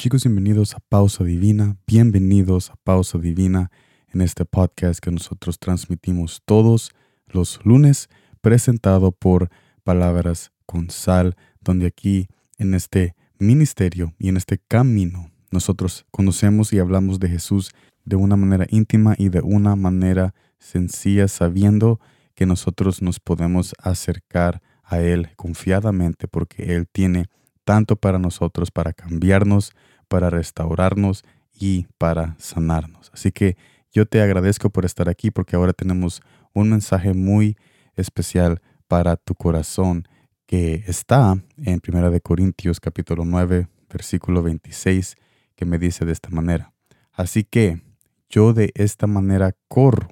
Chicos, bienvenidos a Pausa Divina, bienvenidos a Pausa Divina en este podcast que nosotros transmitimos todos los lunes, presentado por Palabras con Sal, donde aquí en este ministerio y en este camino nosotros conocemos y hablamos de Jesús de una manera íntima y de una manera sencilla, sabiendo que nosotros nos podemos acercar a Él confiadamente porque Él tiene tanto para nosotros, para cambiarnos, para restaurarnos y para sanarnos. Así que yo te agradezco por estar aquí porque ahora tenemos un mensaje muy especial para tu corazón que está en 1 Corintios capítulo 9, versículo 26, que me dice de esta manera. Así que yo de esta manera corro,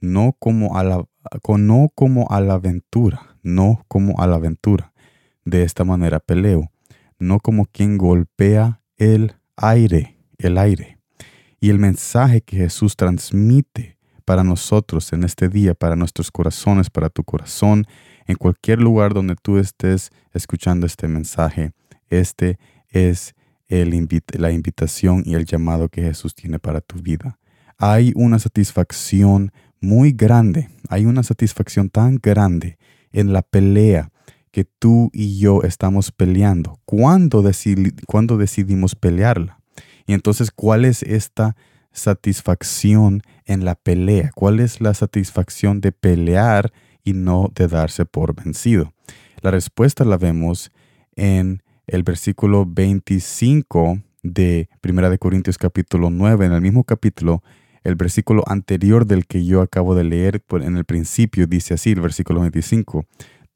no como a la, no como a la aventura, no como a la aventura. De esta manera peleo, no como quien golpea el aire, el aire. Y el mensaje que Jesús transmite para nosotros en este día, para nuestros corazones, para tu corazón, en cualquier lugar donde tú estés escuchando este mensaje, este es la invitación y el llamado que Jesús tiene para tu vida. Hay una satisfacción muy grande, hay una satisfacción tan grande en la pelea que tú y yo estamos peleando. ¿Cuándo, ¿Cuándo decidimos pelearla? Y entonces, ¿cuál es esta satisfacción en la pelea? ¿Cuál es la satisfacción de pelear y no de darse por vencido? La respuesta la vemos en el versículo 25 de 1 de Corintios capítulo 9, en el mismo capítulo, el versículo anterior del que yo acabo de leer en el principio dice así, el versículo 25,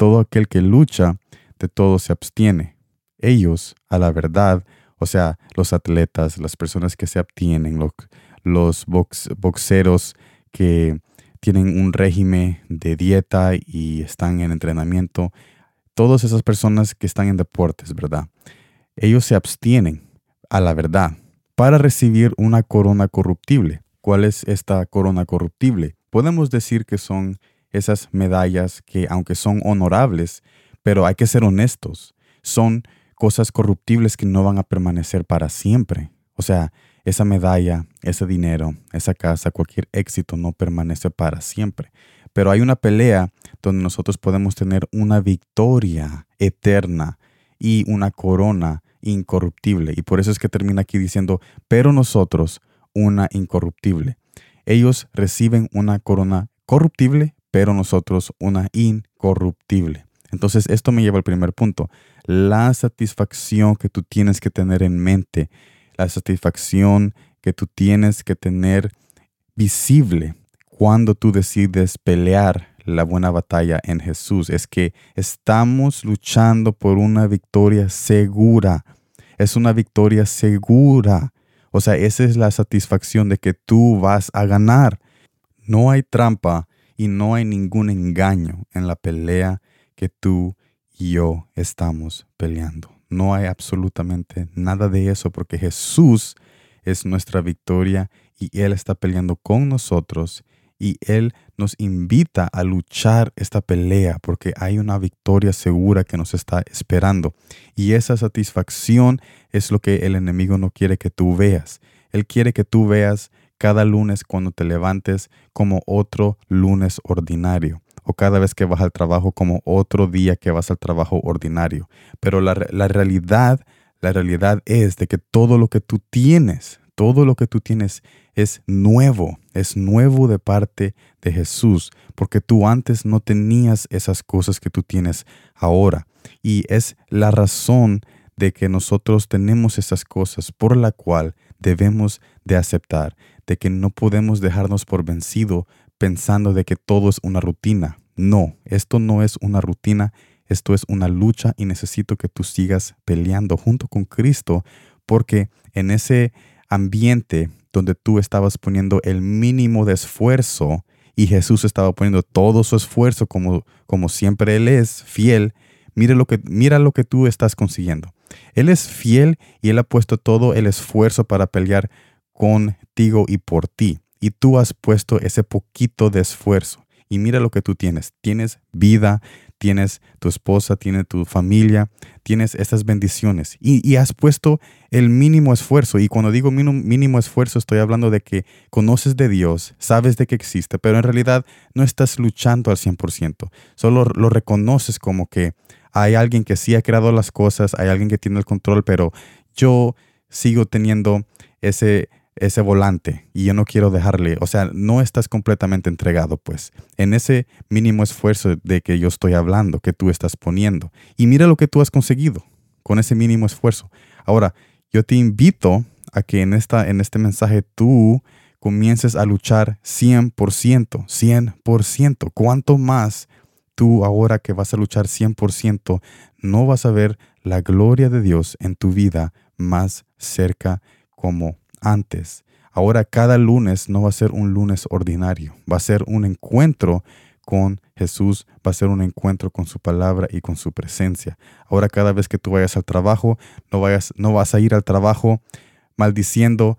todo aquel que lucha, de todo se abstiene. Ellos, a la verdad, o sea, los atletas, las personas que se abstienen, los, boxeros que tienen un régimen de dieta y están en entrenamiento, todas esas personas que están en deportes, ¿verdad? Ellos se abstienen a la verdad para recibir una corona corruptible. ¿Cuál es esta corona corruptible? Podemos decir que son esas medallas que, aunque son honorables, pero hay que ser honestos, son cosas corruptibles que no van a permanecer para siempre. O sea, esa medalla, ese dinero, esa casa, cualquier éxito no permanece para siempre. Pero hay una pelea donde nosotros podemos tener una victoria eterna y una corona incorruptible. Y por eso es que termina aquí diciendo, pero nosotros una incorruptible. Ellos reciben una corona corruptible, pero nosotros una incorruptible. Entonces, esto me lleva al primer punto la satisfacción que tú tienes que tener en mente, la satisfacción que tú tienes que tener visible cuando tú decides pelear la buena batalla en Jesús. Es que estamos luchando por una victoria segura. Es una victoria segura. O sea, esa es la satisfacción de que tú vas a ganar. No hay trampa y no hay ningún engaño en la pelea que tú y yo estamos peleando. No hay absolutamente nada de eso porque Jesús es nuestra victoria y Él está peleando con nosotros y Él nos invita a luchar esta pelea porque hay una victoria segura que nos está esperando. Y esa satisfacción es lo que el enemigo no quiere que tú veas. Él quiere que tú veas cada lunes cuando te levantes como otro lunes ordinario o cada vez que vas al trabajo como otro día que vas al trabajo ordinario. Pero la, realidad, la realidad es de que todo lo que tú tienes, todo lo que tú tienes es nuevo, es nuevo de parte de Jesús, porque tú antes no tenías esas cosas que tú tienes ahora. Y es la razón de que nosotros tenemos esas cosas por la cual debemos de aceptar, de que no podemos dejarnos por vencido pensando de que todo es una rutina. No, esto no es una rutina, esto es una lucha y necesito que tú sigas peleando junto con Cristo porque en ese ambiente donde tú estabas poniendo el mínimo de esfuerzo y Jesús estaba poniendo todo su esfuerzo como, como siempre Él es fiel, mira lo, que, mira lo que tú estás consiguiendo. Él es fiel y Él ha puesto todo el esfuerzo para pelear contigo y por ti y tú has puesto ese poquito de esfuerzo. Y mira lo que tú tienes. Tienes vida, tienes tu esposa, tienes tu familia, tienes estas bendiciones y, has puesto el mínimo esfuerzo. Y cuando digo mínimo, mínimo, esfuerzo, estoy hablando de que conoces de Dios, sabes de que existe, pero en realidad no estás luchando al 100%. Solo lo reconoces como que hay alguien que sí ha creado las cosas, hay alguien que tiene el control, pero yo sigo teniendo ese ese volante y yo no quiero dejarle, o sea, no estás completamente entregado, pues, en ese mínimo esfuerzo de que yo estoy hablando, que tú estás poniendo. Y mira lo que tú has conseguido con ese mínimo esfuerzo. Ahora, yo te invito a que en, esta, en este mensaje tú comiences a luchar 100%, 100%. ¿Cuánto más tú ahora que vas a luchar 100%, no vas a ver la gloria de Dios en tu vida más cerca como antes. Ahora cada lunes no va a ser un lunes ordinario, va a ser un encuentro con Jesús, va a ser un encuentro con su palabra y con su presencia. Ahora cada vez que tú vayas al trabajo, no, vayas, no vas a ir al trabajo maldiciendo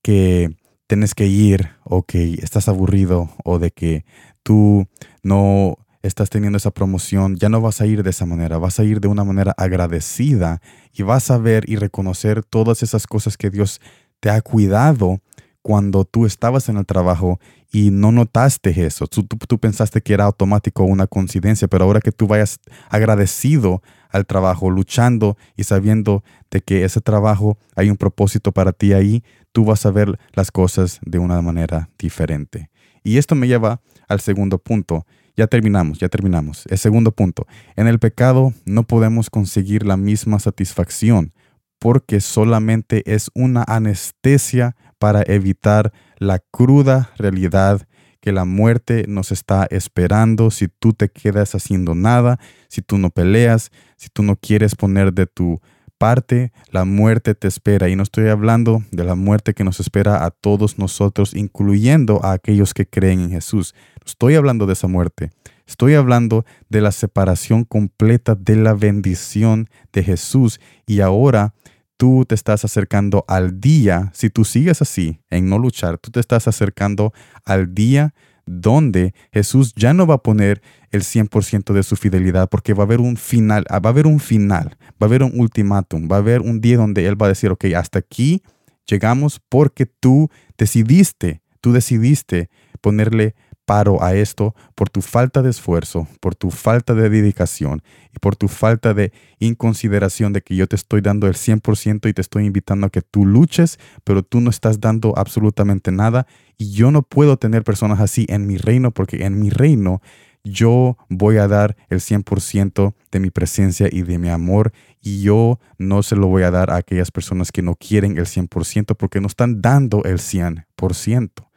que tienes que ir o que estás aburrido o de que tú no estás teniendo esa promoción, ya no vas a ir de esa manera, vas a ir de una manera agradecida y vas a ver y reconocer todas esas cosas que Dios te ha cuidado cuando tú estabas en el trabajo y no notaste eso. Tú, pensaste que era automático una coincidencia, pero ahora que tú vayas agradecido al trabajo, luchando y sabiendo de que ese trabajo hay un propósito para ti ahí, tú vas a ver las cosas de una manera diferente. Y esto me lleva al segundo punto. Ya terminamos, ya terminamos. El segundo punto. En el pecado no podemos conseguir la misma satisfacción porque solamente es una anestesia para evitar la cruda realidad que la muerte nos está esperando si tú te quedas haciendo nada, si tú no peleas, si tú no quieres poner de tu parte, la muerte te espera. Y no estoy hablando de la muerte que nos espera a todos nosotros, incluyendo a aquellos que creen en Jesús. Estoy hablando de esa muerte. Estoy hablando de la separación completa de la bendición de Jesús. Y ahora tú te estás acercando al día, si tú sigues así, en no luchar, tú te estás acercando al día donde Jesús ya no va a poner el 100% de su fidelidad porque va a haber un final, ah, va a haber un final, va a haber un ultimátum, va a haber un día donde Él va a decir, ok, hasta aquí llegamos porque tú decidiste, tú decidiste ponerle paro a esto por tu falta de esfuerzo, por tu falta de dedicación y por tu falta de inconsideración de que yo te estoy dando el 100% y te estoy invitando a que tú luches, pero tú no estás dando absolutamente nada y yo no puedo tener personas así en mi reino porque en mi reino yo voy a dar el 100% de mi presencia y de mi amor y yo no se lo voy a dar a aquellas personas que no quieren el 100% porque no están dando el 100%.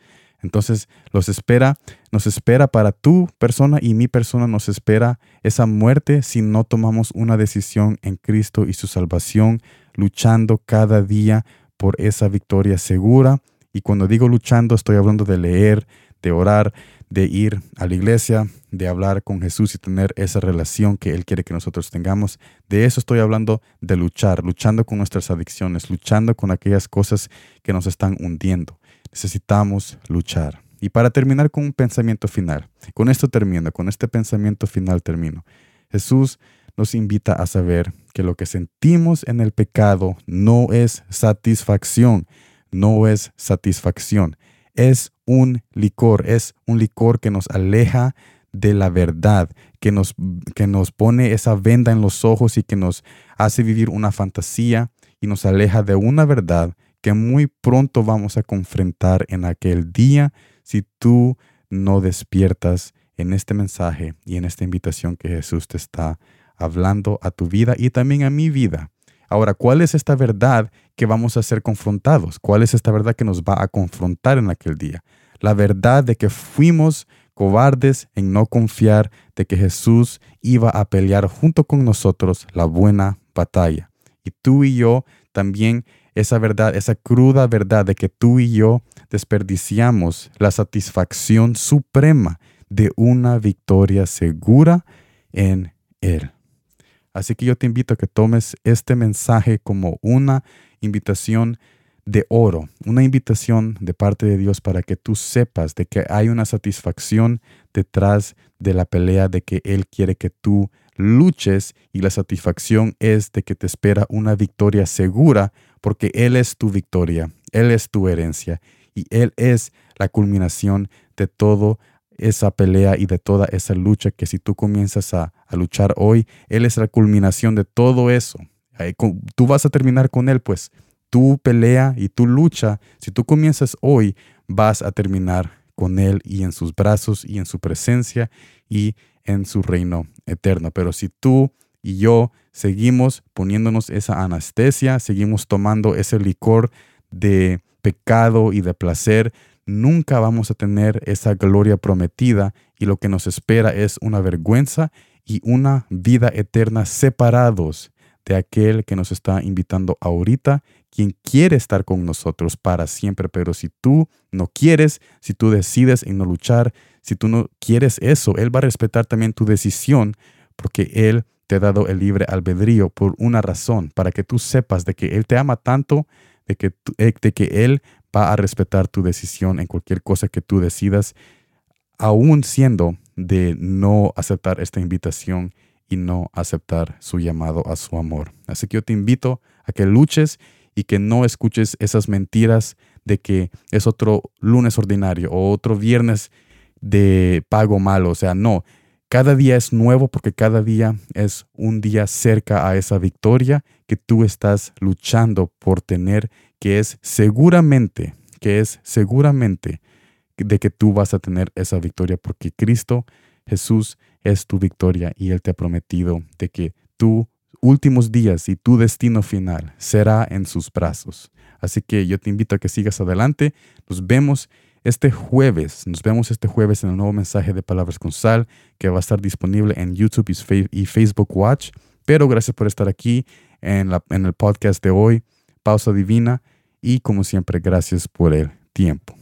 Entonces los espera, nos espera para tu persona y mi persona nos espera esa muerte si no tomamos una decisión en Cristo y su salvación, luchando cada día por esa victoria segura. Y cuando digo luchando, estoy hablando de leer, de orar, de ir a la iglesia, de hablar con Jesús y tener esa relación que Él quiere que nosotros tengamos. De eso estoy hablando, de luchar, luchando con nuestras adicciones, luchando con aquellas cosas que nos están hundiendo necesitamos luchar. Y para terminar con un pensamiento final, con esto termino, con este pensamiento final termino. Jesús nos invita a saber que lo que sentimos en el pecado no es satisfacción, no es satisfacción, es un licor, es un licor que nos aleja de la verdad, que nos, que nos pone esa venda en los ojos y que nos hace vivir una fantasía y nos aleja de una verdad que muy pronto vamos a confrontar en aquel día si tú no despiertas en este mensaje y en esta invitación que Jesús te está hablando a tu vida y también a mi vida. Ahora, ¿cuál es esta verdad que vamos a ser confrontados? ¿Cuál es esta verdad que nos va a confrontar en aquel día? La verdad de que fuimos cobardes en no confiar de que Jesús iba a pelear junto con nosotros la buena batalla. Y tú y yo también esa verdad, esa cruda verdad de que tú y yo desperdiciamos la satisfacción suprema de una victoria segura en Él. Así que yo te invito a que tomes este mensaje como una invitación de oro, una invitación de parte de Dios para que tú sepas de que hay una satisfacción detrás de la pelea, de que Él quiere que tú luches y la satisfacción es de que te espera una victoria segura porque Él es tu victoria, Él es tu herencia y Él es la culminación de toda esa pelea y de toda esa lucha que si tú comienzas a, a luchar hoy, Él es la culminación de todo eso. Tú vas a terminar con Él, pues tu pelea y tu lucha, si tú comienzas hoy, vas a terminar con Él y en sus brazos y en su presencia y en su reino eterno. Pero si tú y yo seguimos poniéndonos esa anestesia, seguimos tomando ese licor de pecado y de placer, nunca vamos a tener esa gloria prometida y lo que nos espera es una vergüenza y una vida eterna separados de aquel que nos está invitando ahorita, quien quiere estar con nosotros para siempre. Pero si tú no quieres, si tú decides en no luchar, si tú no quieres eso, Él va a respetar también tu decisión porque Él te ha dado el libre albedrío por una razón, para que tú sepas de que Él te ama tanto, de que, eh, de que Él va a respetar tu decisión en cualquier cosa que tú decidas, aún siendo de no aceptar esta invitación y no aceptar su llamado a su amor. Así que yo te invito a que luches y que no escuches esas mentiras de que es otro lunes ordinario o otro viernes de pago malo. O sea, no. Cada día es nuevo porque cada día es un día cerca a esa victoria que tú estás luchando por tener, que es seguramente, que es seguramente de que tú vas a tener esa victoria porque Cristo Jesús es tu victoria y Él te ha prometido de que tus últimos días y tu destino final será en sus brazos. Así que yo te invito a que sigas adelante. Nos vemos este jueves. Nos vemos este jueves en el nuevo mensaje de Palabras con Sal que va a estar disponible en YouTube y Facebook Watch. Pero gracias por estar aquí en, la, en el podcast de hoy, Pausa Divina. Y como siempre, gracias por el tiempo.